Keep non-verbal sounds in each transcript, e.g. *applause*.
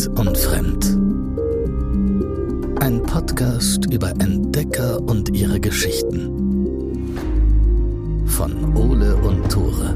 Wild und Fremd. Ein Podcast über Entdecker und ihre Geschichten. Von Ole und Tore.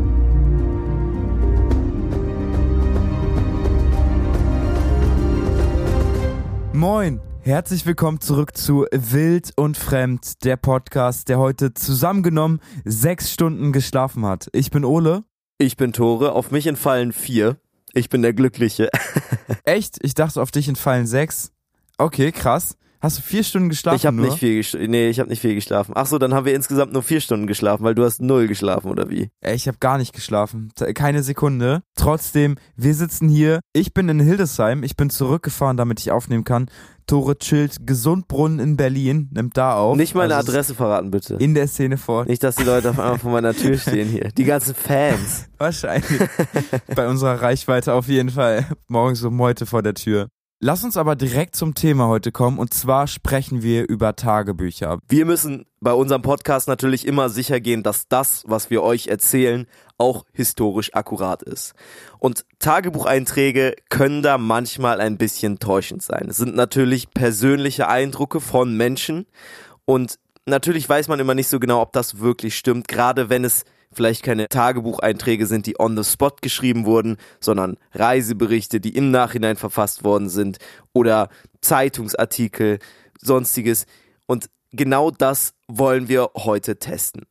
Moin, herzlich willkommen zurück zu Wild und Fremd, der Podcast, der heute zusammengenommen sechs Stunden geschlafen hat. Ich bin Ole. Ich bin Tore, auf mich entfallen vier. Ich bin der Glückliche. *laughs* Echt? Ich dachte, auf dich entfallen sechs. Okay, krass. Hast du vier Stunden geschlafen? Ich habe nicht viel geschlafen. Nee, ich habe nicht viel geschlafen. Ach so, dann haben wir insgesamt nur vier Stunden geschlafen, weil du hast null geschlafen oder wie? Ich habe gar nicht geschlafen. Keine Sekunde. Trotzdem, wir sitzen hier. Ich bin in Hildesheim. Ich bin zurückgefahren, damit ich aufnehmen kann. Tore chillt Gesundbrunnen in Berlin. Nimmt da auf. Nicht meine Also es Adresse verraten, bitte. In der Szene vor. Nicht, dass die Leute auf einmal vor meiner Tür *laughs* stehen hier. Die ganzen Fans. Wahrscheinlich. Bei unserer Reichweite auf jeden Fall. Morgens um heute vor der Tür. Lass uns aber direkt zum Thema heute kommen und zwar sprechen wir über Tagebücher. Wir müssen bei unserem Podcast natürlich immer sicher gehen, dass das, was wir euch erzählen, auch historisch akkurat ist. Und Tagebucheinträge können da manchmal ein bisschen täuschend sein. Es sind natürlich persönliche Eindrücke von Menschen und natürlich weiß man immer nicht so genau, ob das wirklich stimmt, gerade wenn es vielleicht keine Tagebucheinträge sind, die on the spot geschrieben wurden, sondern Reiseberichte, die im Nachhinein verfasst worden sind oder Zeitungsartikel, sonstiges. Und genau das wollen wir heute testen.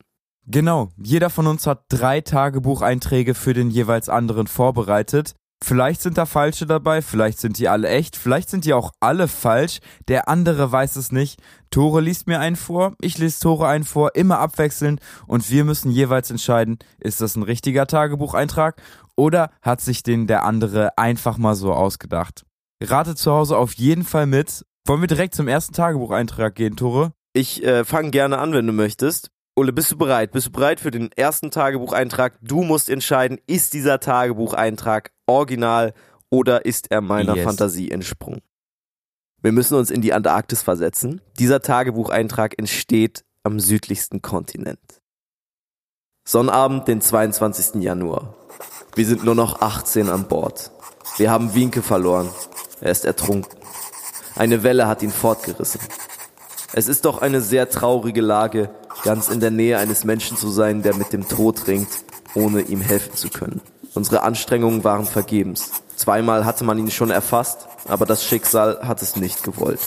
Genau, jeder von uns hat drei Tagebucheinträge für den jeweils anderen vorbereitet. Vielleicht sind da falsche dabei, vielleicht sind die alle echt, vielleicht sind die auch alle falsch, der andere weiß es nicht. Tore liest mir einen vor, ich lese Tore einen vor, immer abwechselnd und wir müssen jeweils entscheiden, ist das ein richtiger Tagebucheintrag oder hat sich den der andere einfach mal so ausgedacht. Rate zu Hause auf jeden Fall mit. Wollen wir direkt zum ersten Tagebucheintrag gehen, Tore? Ich äh, fange gerne an, wenn du möchtest. Ole, bist du bereit? Bist du bereit für den ersten Tagebucheintrag? Du musst entscheiden, ist dieser Tagebucheintrag original oder ist er meiner Yes. Fantasie entsprungen? Wir müssen uns in die Antarktis versetzen. Dieser Tagebucheintrag entsteht am südlichsten Kontinent. Sonnabend, den 22. Januar. Wir sind nur noch 18 an Bord. Wir haben Wienke verloren. Er ist ertrunken. Eine Welle hat ihn fortgerissen. Es ist doch eine sehr traurige Lage, ganz in der Nähe eines Menschen zu sein, der mit dem Tod ringt, ohne ihm helfen zu können. Unsere Anstrengungen waren vergebens. Zweimal hatte man ihn schon erfasst, aber das Schicksal hat es nicht gewollt.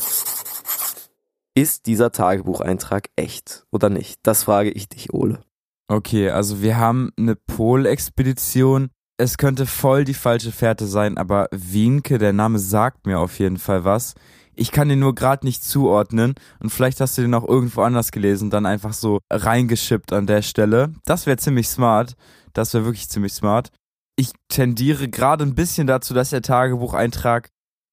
Ist dieser Tagebucheintrag echt oder nicht? Das frage ich dich, Ole. Okay, also wir haben eine Polexpedition. Es könnte voll die falsche Fährte sein, aber Wienke, der Name sagt mir auf jeden Fall was. Ich kann den nur gerade nicht zuordnen und vielleicht hast du den auch irgendwo anders gelesen, dann einfach so reingeschippt an der Stelle. Das wäre ziemlich smart. Das wäre wirklich ziemlich smart. Ich tendiere gerade ein bisschen dazu, dass der Tagebucheintrag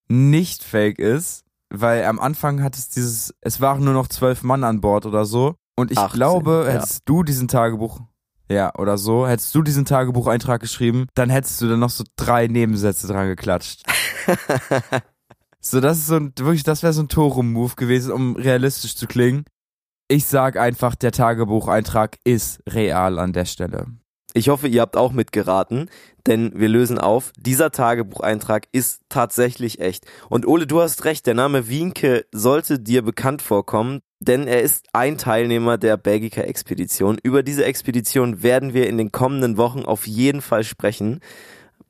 nicht fake ist, weil am Anfang hat es dieses, es waren nur noch zwölf Mann an Bord oder so. Und ich 18, glaube, ja. hättest du diesen Tagebuch, ja, oder so, hättest du diesen Tagebucheintrag geschrieben, dann hättest du dann noch so drei Nebensätze dran geklatscht. *laughs* so, das ist so ein, wirklich, das wäre so ein Torum-Move gewesen, um realistisch zu klingen. Ich sag einfach, der Tagebucheintrag ist real an der Stelle. Ich hoffe, ihr habt auch mitgeraten, denn wir lösen auf, dieser Tagebucheintrag ist tatsächlich echt. Und Ole, du hast recht, der Name Wienke sollte dir bekannt vorkommen, denn er ist ein Teilnehmer der Belgica-Expedition. Über diese Expedition werden wir in den kommenden Wochen auf jeden Fall sprechen.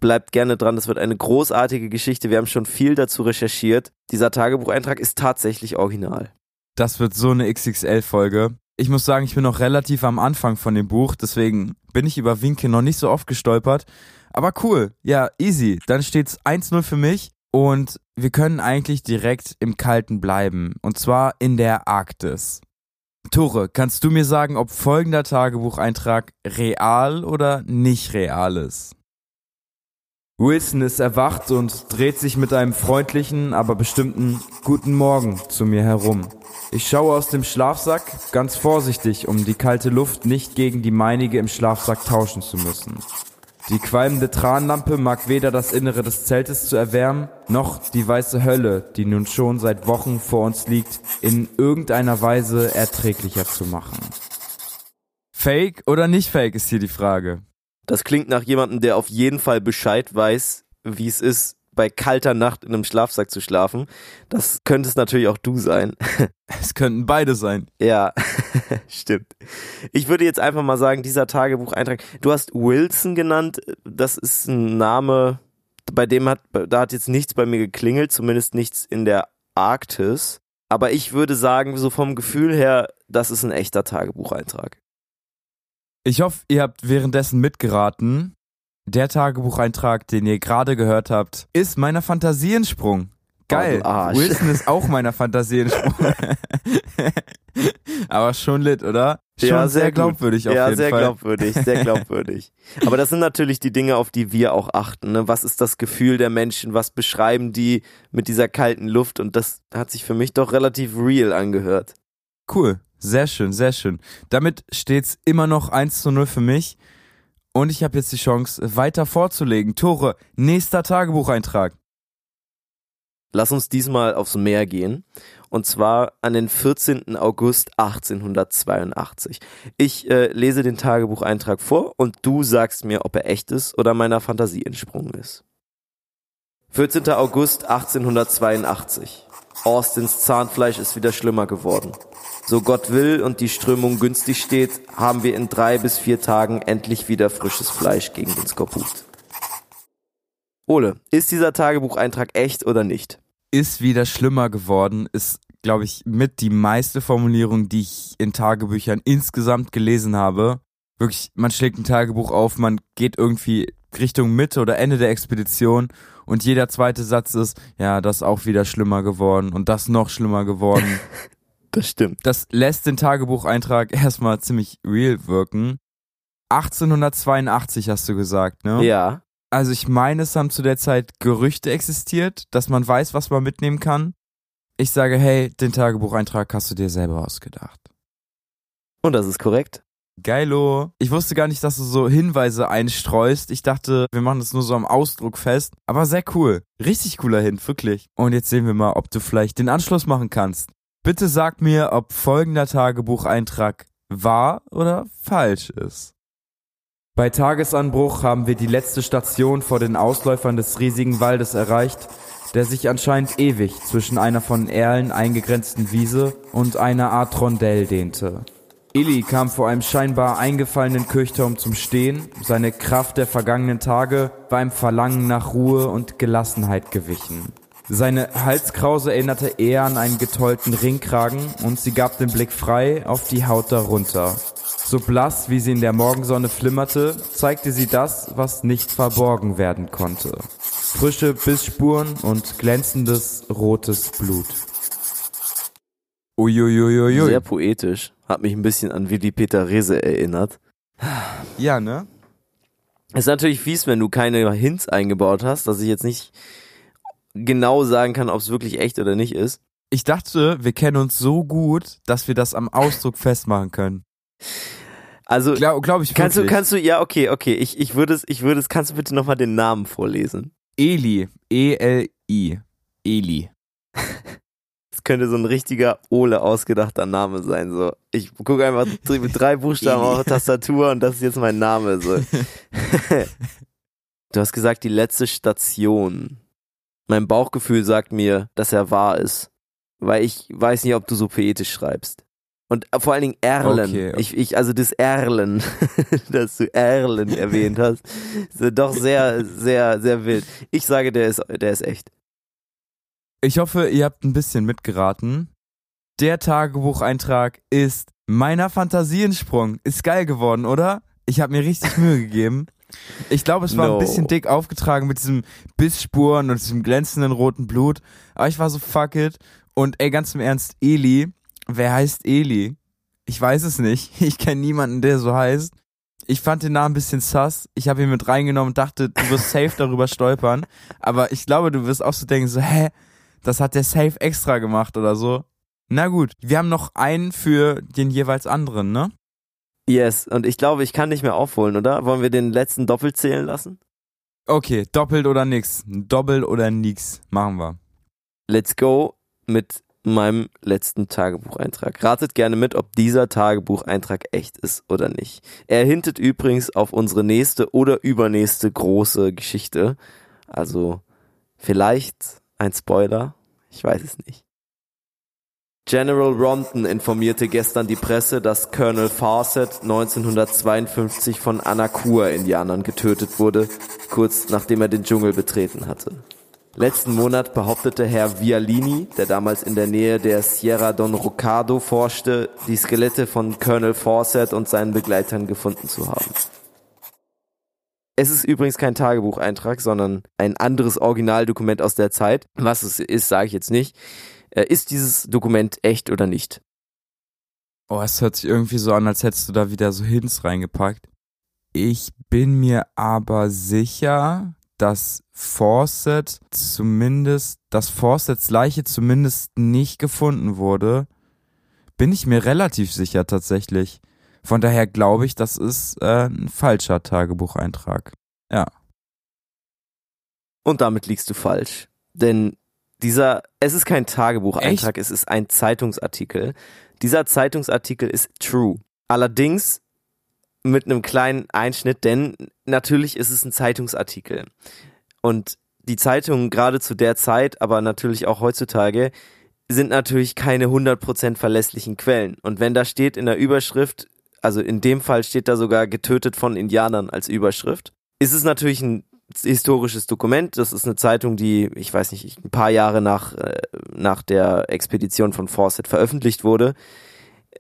Bleibt gerne dran, das wird eine großartige Geschichte. Wir haben schon viel dazu recherchiert. Dieser Tagebucheintrag ist tatsächlich original. Das wird so eine XXL-Folge. Ich muss sagen, ich bin noch relativ am Anfang von dem Buch, deswegen bin ich über Winke noch nicht so oft gestolpert. Aber cool, ja, easy. Dann steht's 1-0 für mich und wir können eigentlich direkt im Kalten bleiben. Und zwar in der Arktis. Tore, kannst du mir sagen, ob folgender Tagebucheintrag real oder nicht real ist? Wilson ist erwacht und dreht sich mit einem freundlichen, aber bestimmten Guten Morgen zu mir herum. Ich schaue aus dem Schlafsack, ganz vorsichtig, um die kalte Luft nicht gegen die meinige im Schlafsack tauschen zu müssen. Die qualmende Tranlampe mag weder das Innere des Zeltes zu erwärmen, noch die weiße Hölle, die nun schon seit Wochen vor uns liegt, in irgendeiner Weise erträglicher zu machen. Fake oder nicht fake ist hier die Frage. Das klingt nach jemandem, der auf jeden Fall Bescheid weiß, wie es ist, bei kalter Nacht in einem Schlafsack zu schlafen. Das könnte es natürlich auch du sein. *laughs* Es könnten beide sein. Ja, *laughs* stimmt. Ich würde jetzt einfach mal sagen, dieser Tagebucheintrag. Du hast Wilson genannt. Das ist ein Name, bei dem hat, da hat jetzt nichts bei mir geklingelt, zumindest nichts in der Arktis. Aber ich würde sagen, so vom Gefühl her, das ist ein echter Tagebucheintrag. Ich hoffe, ihr habt währenddessen mitgeraten. Der Tagebucheintrag, den ihr gerade gehört habt, ist meiner Fantasiensprung. Geil. Oh. Wilson ist auch meiner Fantasiensprung. *laughs* Aber schon lit, oder? Schon Ja, sehr, sehr gut. glaubwürdig auf ja, jeden sehr Fall. glaubwürdig, sehr glaubwürdig. *laughs* Aber das sind natürlich die Dinge, auf die wir auch achten. Ne? Was ist das Gefühl der Menschen? Was beschreiben die mit dieser kalten Luft? Und das hat sich für mich doch relativ real angehört. Cool. Sehr schön, sehr schön. Damit steht's immer noch 1 zu 0 für mich. Und ich habe jetzt die Chance, weiter vorzulegen. Tore, nächster Tagebucheintrag. Lass uns diesmal aufs Meer gehen. Und zwar an den 14. August 1882. Ich äh, lese den Tagebucheintrag vor und du sagst mir, ob er echt ist oder meiner Fantasie entsprungen ist. 14. August 1882. Austins Zahnfleisch ist wieder schlimmer geworden. So Gott will und die Strömung günstig steht, haben wir in drei bis vier Tagen endlich wieder frisches Fleisch gegen den Skorbut. Ole, ist dieser Tagebucheintrag echt oder nicht? Ist wieder schlimmer geworden, ist, glaube ich, mit die meiste Formulierung, die ich in Tagebüchern insgesamt gelesen habe. Wirklich, man schlägt ein Tagebuch auf, man geht irgendwie Richtung Mitte oder Ende der Expedition und jeder zweite Satz ist, ja, das auch wieder schlimmer geworden und das noch schlimmer geworden. *laughs* Das stimmt. Das lässt den Tagebucheintrag erstmal ziemlich real wirken. 1882 hast du gesagt, ne? Ja. Also ich meine, es haben zu der Zeit Gerüchte existiert, dass man weiß, was man mitnehmen kann. Ich sage, hey, den Tagebucheintrag hast du dir selber ausgedacht. Und das ist korrekt. Geilo. Ich wusste gar nicht, dass du so Hinweise einstreust. Ich dachte, wir machen das nur so am Ausdruck fest. Aber sehr cool. Richtig cooler Hint, wirklich. Und jetzt sehen wir mal, ob du vielleicht den Anschluss machen kannst. Bitte sag mir, ob folgender Tagebucheintrag wahr oder falsch ist. Bei Tagesanbruch haben wir die letzte Station vor den Ausläufern des riesigen Waldes erreicht, der sich anscheinend ewig zwischen einer von Erlen eingegrenzten Wiese und einer Art Rondell dehnte. Illy kam vor einem scheinbar eingefallenen Kirchturm zum Stehen, seine Kraft der vergangenen Tage war im Verlangen nach Ruhe und Gelassenheit gewichen. Seine Halskrause erinnerte eher an einen getollten Ringkragen und sie gab den Blick frei auf die Haut darunter. So blass, wie sie in der Morgensonne flimmerte, zeigte sie das, was nicht verborgen werden konnte. Frische Bissspuren und glänzendes rotes Blut. Uiuiuiui. Sehr poetisch. Hat mich ein bisschen an Willi Peter Rehse erinnert. Ja, ne? Ist natürlich fies, wenn du keine Hints eingebaut hast, dass ich jetzt nicht genau sagen kann, ob es wirklich echt oder nicht ist. Ich dachte, wir kennen uns so gut, dass wir das am Ausdruck festmachen können. Also Glaube glaub ich kannst du, wirklich. kannst du, ja okay, okay. Ich, ich würde es, ich würde es. Kannst du bitte nochmal den Namen vorlesen? Eli. E-L-I. Eli. *laughs* Könnte so ein richtiger Ole ausgedachter Name sein. So, ich gucke einfach mit drei Buchstaben auf der Tastatur und das ist jetzt mein Name. So. *laughs* du hast gesagt, die letzte Station. Mein Bauchgefühl sagt mir, dass er wahr ist, weil ich weiß nicht, ob du so poetisch schreibst. Und vor allen Dingen Erlen. Okay, okay. Ich, ich, also das Erlen, *laughs* dass du Erlen erwähnt hast, ist doch sehr, sehr, sehr wild. Ich sage, der ist, der ist echt. Ich hoffe, ihr habt ein bisschen mitgeraten. Der Tagebucheintrag ist meiner Fantasiensprung. Ist geil geworden, oder? Ich habe mir richtig *laughs* Mühe gegeben. Ich glaube, es war No. ein bisschen dick aufgetragen mit diesem Bissspuren und diesem glänzenden roten Blut. Aber ich war so fuck it. Und ey, ganz im Ernst, Eli. Wer heißt Eli? Ich weiß es nicht. *laughs* Ich kenne niemanden, der so heißt. Ich fand den Namen ein bisschen sus. Ich habe ihn mit reingenommen und dachte, du wirst safe darüber stolpern. Aber ich glaube, du wirst auch so denken, so, hä? Das hat der safe extra gemacht oder so. Na gut, wir haben noch einen für den jeweils anderen, ne? Yes, und ich glaube, ich kann nicht mehr aufholen, oder? Wollen wir den letzten doppelt zählen lassen? Okay, doppelt oder nix. Doppelt oder nix. Machen wir. Let's go mit meinem letzten Tagebucheintrag. Ratet gerne mit, ob dieser Tagebucheintrag echt ist oder nicht. Er hintet übrigens auf unsere nächste oder übernächste große Geschichte. Also Vielleicht ein Spoiler? Ich weiß es nicht. General Rondon informierte gestern die Presse, dass Colonel Fawcett 1952 von Anakur-Indianern getötet wurde, kurz nachdem er den Dschungel betreten hatte. Letzten Monat behauptete Herr Vialini, der damals in der Nähe der Sierra Don Rocado forschte, die Skelette von Colonel Fawcett und seinen Begleitern gefunden zu haben. Es ist übrigens kein Tagebucheintrag, sondern ein anderes Originaldokument aus der Zeit. Was es ist, sage ich jetzt nicht. Äh, ist dieses Dokument echt oder nicht? Oh, es hört sich irgendwie so an, als hättest du da wieder so Hints reingepackt. Ich bin mir aber sicher, dass Fawcett zumindest, dass Fawcetts Leiche zumindest nicht gefunden wurde, bin ich mir relativ sicher tatsächlich. Von daher glaube ich, das ist äh, ein falscher Tagebucheintrag. Ja. Und damit liegst du falsch. Denn dieser, es ist kein Tagebucheintrag, Echt? es ist ein Zeitungsartikel. Dieser Zeitungsartikel ist true. Allerdings mit einem kleinen Einschnitt, denn natürlich ist es ein Zeitungsartikel. Und die Zeitungen gerade zu der Zeit, aber natürlich auch heutzutage, sind natürlich keine 100% verlässlichen Quellen. Und wenn da steht in der Überschrift, also in dem Fall steht da sogar getötet von Indianern als Überschrift, ist es natürlich ein historisches Dokument. Das ist eine Zeitung, die, ich weiß nicht, ein paar Jahre nach, äh, nach der Expedition von Fawcett veröffentlicht wurde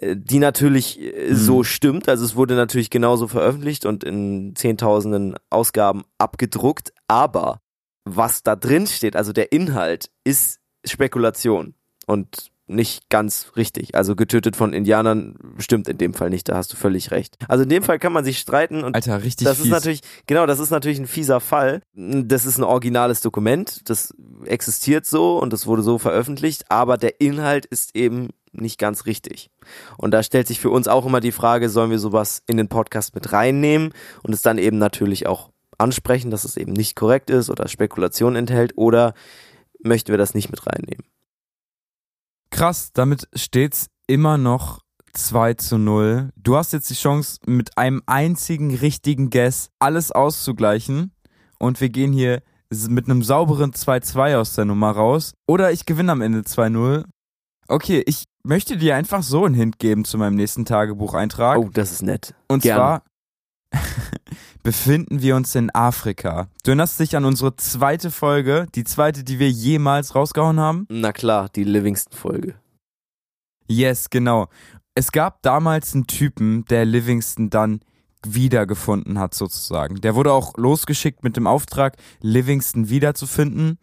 die natürlich mhm. so stimmt. Also es wurde natürlich genauso veröffentlicht und in zehntausenden Ausgaben abgedruckt. Aber was da drin steht, also der Inhalt, ist Spekulation und nicht ganz richtig. Also getötet von Indianern stimmt in dem Fall nicht, da hast du völlig recht. Also in dem Fall kann man sich streiten und Alter, richtig das fies. ist natürlich genau, das ist natürlich ein fieser Fall. Das ist ein originales Dokument, das existiert so und das wurde so veröffentlicht, aber der Inhalt ist eben nicht ganz richtig. Und da stellt sich für uns auch immer die Frage, sollen wir sowas in den Podcast mit reinnehmen und es dann eben natürlich auch ansprechen, dass es eben nicht korrekt ist oder Spekulation enthält oder möchten wir das nicht mit reinnehmen? Krass, damit steht's immer noch 2 zu 0. Du hast jetzt die Chance, mit einem einzigen richtigen Guess alles auszugleichen. Und wir gehen hier mit einem sauberen 2-2 aus der Nummer raus. Oder ich gewinne am Ende 2-0. Okay, ich möchte dir einfach so einen Hint geben zu meinem nächsten Tagebucheintrag. Oh, das ist nett. Und Gerne. zwar *laughs* befinden wir uns in Afrika. Du erinnerst dich an unsere zweite Folge, die zweite, die wir jemals rausgehauen haben? Na klar, die Livingston-Folge. Yes, genau. Es gab damals einen Typen, der Livingston dann wiedergefunden hat, sozusagen. Der wurde auch losgeschickt mit dem Auftrag, Livingston wiederzufinden.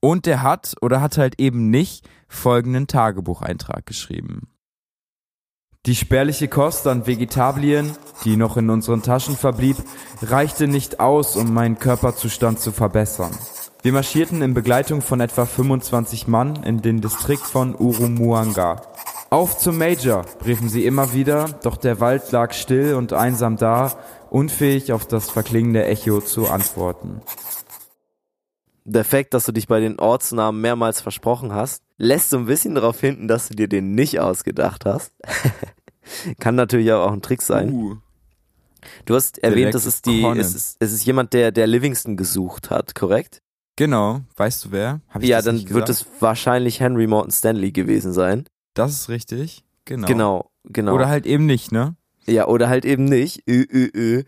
Und der hat oder hat halt eben nicht folgenden Tagebucheintrag geschrieben. Die spärliche Kost an Vegetablien, die noch in unseren Taschen verblieb, reichte nicht aus, um meinen Körperzustand zu verbessern. Wir marschierten in Begleitung von etwa 25 Mann in den Distrikt von Urumuanga. Auf zum Major, riefen sie immer wieder, doch der Wald lag still und einsam da, unfähig auf das verklingende Echo zu antworten der Fakt, dass du dich bei den Ortsnamen mehrmals versprochen hast, lässt so ein bisschen darauf hinten, dass du dir den nicht ausgedacht hast. *laughs* Kann natürlich auch ein Trick sein. Uh. Du hast erwähnt, das ist die, es ist, es ist jemand, der, der Livingston gesucht hat, korrekt? Genau. Weißt du wer? ja, dann wird es wahrscheinlich Henry Morton Stanley gewesen sein. Das ist richtig. Genau. Genau, genau. Oder halt eben nicht, ne? Ja, oder halt eben nicht. Ö, ö, ö.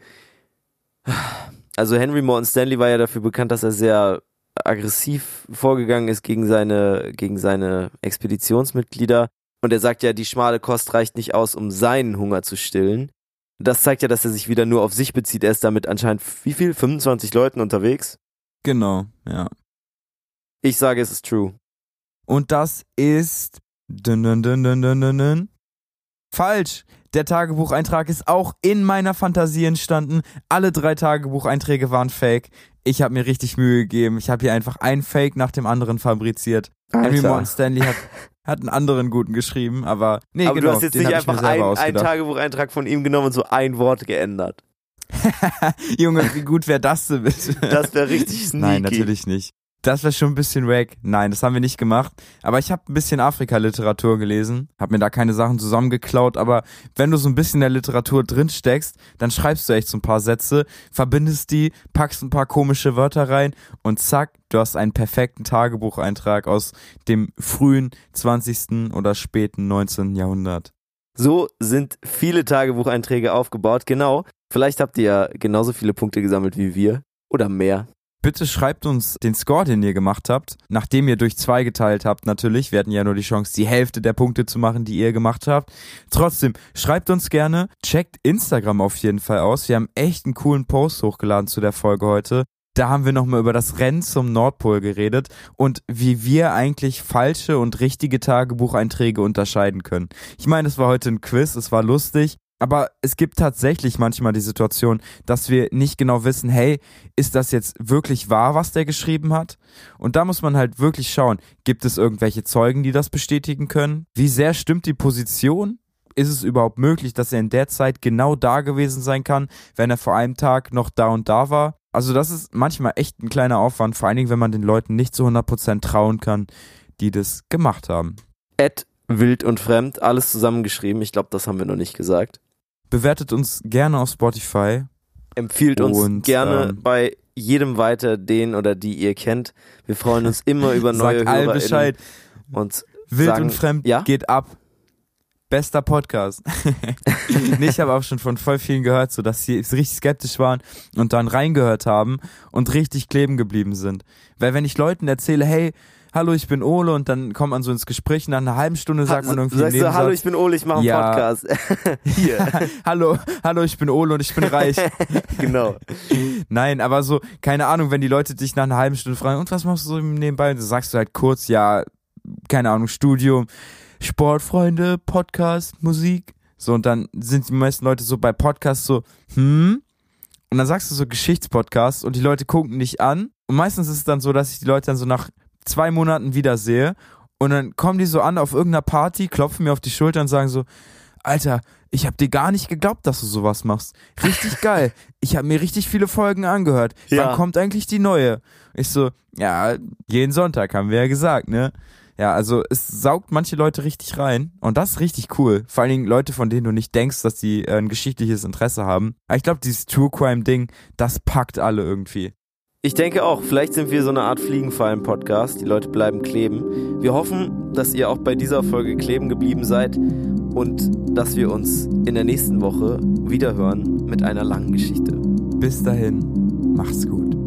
Also Henry Morton Stanley war ja dafür bekannt, dass er sehr aggressiv vorgegangen ist gegen seine, gegen seine Expeditionsmitglieder. Und er sagt ja, die schmale Kost reicht nicht aus, um seinen Hunger zu stillen. Das zeigt ja, dass er sich wieder nur auf sich bezieht. Er ist damit anscheinend wie viel? 25 Leuten unterwegs? Genau, ja. Ich sage, es ist true. Und das ist dun, dun, dun, dun, dun, dun, falsch. Der Tagebucheintrag ist auch in meiner Fantasie entstanden. Alle drei Tagebucheinträge waren fake. Ich habe mir richtig Mühe gegeben. Ich habe hier einfach ein Fake nach dem anderen fabriziert. Alter. Henry Morton Stanley hat, hat einen anderen guten geschrieben, aber nee, aber genau. du hast jetzt nicht einfach einen, einen Tagebucheintrag von ihm genommen und so ein Wort geändert. *laughs* Junge, wie gut wäre das denn bitte? Das wäre richtig sneaky. Nein, natürlich nicht. Das wäre schon ein bisschen wack. Nein, das haben wir nicht gemacht. Aber ich habe ein bisschen Afrika-Literatur gelesen, habe mir da keine Sachen zusammengeklaut. Aber wenn du so ein bisschen in der Literatur drin steckst, dann schreibst du echt so ein paar Sätze, verbindest die, packst ein paar komische Wörter rein und zack, du hast einen perfekten Tagebucheintrag aus dem frühen 20. oder späten 19. Jahrhundert. So sind viele Tagebucheinträge aufgebaut. Genau. Vielleicht habt ihr ja genauso viele Punkte gesammelt wie wir. Oder mehr. Bitte schreibt uns den Score, den ihr gemacht habt, nachdem ihr durch zwei geteilt habt natürlich. Wir hatten ja nur die Chance, die Hälfte der Punkte zu machen, die ihr gemacht habt. Trotzdem, schreibt uns gerne, checkt Instagram auf jeden Fall aus. Wir haben echt einen coolen Post hochgeladen zu der Folge heute. Da haben wir nochmal über das Rennen zum Nordpol geredet und wie wir eigentlich falsche und richtige Tagebucheinträge unterscheiden können. Ich meine, es war heute ein Quiz, es war lustig, aber es gibt tatsächlich manchmal die Situation, dass wir nicht genau wissen, hey, ist das jetzt wirklich wahr, was der geschrieben hat? Und da muss man halt wirklich schauen, gibt es irgendwelche Zeugen, die das bestätigen können? Wie sehr stimmt die Position? Ist es überhaupt möglich, dass er in der Zeit genau da gewesen sein kann, wenn er vor einem Tag noch da und da war? Also das ist manchmal echt ein kleiner Aufwand, vor allen Dingen, wenn man den Leuten nicht zu 100% trauen kann, die das gemacht haben. Ed wild und fremd, alles zusammengeschrieben. Ich glaube, das haben wir noch nicht gesagt. Bewertet uns gerne auf Spotify. Empfiehlt uns Und, gerne ähm, bei jedem weiter, den oder die ihr kennt. Wir freuen uns immer über *laughs* neue Sagt HörerInnen Bescheid. und Wild sagen, und fremd ja? geht ab. Bester Podcast. *laughs* *laughs* nee, ich habe auch schon von voll vielen gehört, so dass sie richtig skeptisch waren und dann reingehört haben und richtig kleben geblieben sind. Weil wenn ich Leuten erzähle, hey, hallo, ich bin Ole und dann kommt man so ins Gespräch und nach einer halben Stunde sagt man irgendwie sagst du, hallo, ich bin Ole, ich mache einen Ja. Podcast. *laughs* Hier, hallo, hallo, ich bin Ole und ich bin reich. *laughs* genau. Nein, aber so, keine Ahnung, wenn die Leute dich nach einer halben Stunde fragen, und was machst du so nebenbei? Und dann sagst du halt kurz, ja, keine Ahnung, Studium, Sportfreunde, Podcast, Musik. So, und dann sind die meisten Leute so bei Podcasts so, hm? Und dann sagst du so Geschichtspodcast und die Leute gucken dich an. Und meistens ist es dann so, dass ich die Leute dann so nach zwei Monaten wiedersehe. Und dann kommen die so an auf irgendeiner Party, klopfen mir auf die Schulter und sagen so, Alter, ich hab dir gar nicht geglaubt, dass du sowas machst. Richtig *laughs* geil. Ich habe mir richtig viele Folgen angehört. Ja. Wann kommt eigentlich die neue? Ich so, ja, jeden Sonntag haben wir ja gesagt, ne? Ja, also es saugt manche Leute richtig rein und das ist richtig cool. Vor allen Dingen Leute, von denen du nicht denkst, dass die äh, ein geschichtliches Interesse haben. Aber ich glaube, dieses True Crime Ding, das packt alle irgendwie. Ich denke auch, vielleicht sind wir so eine Art Fliegenfallen-Podcast. Die Leute bleiben kleben. Wir hoffen, dass ihr auch bei dieser Folge kleben geblieben seid und dass wir uns in der nächsten Woche wiederhören mit einer langen Geschichte. Bis dahin, macht's gut.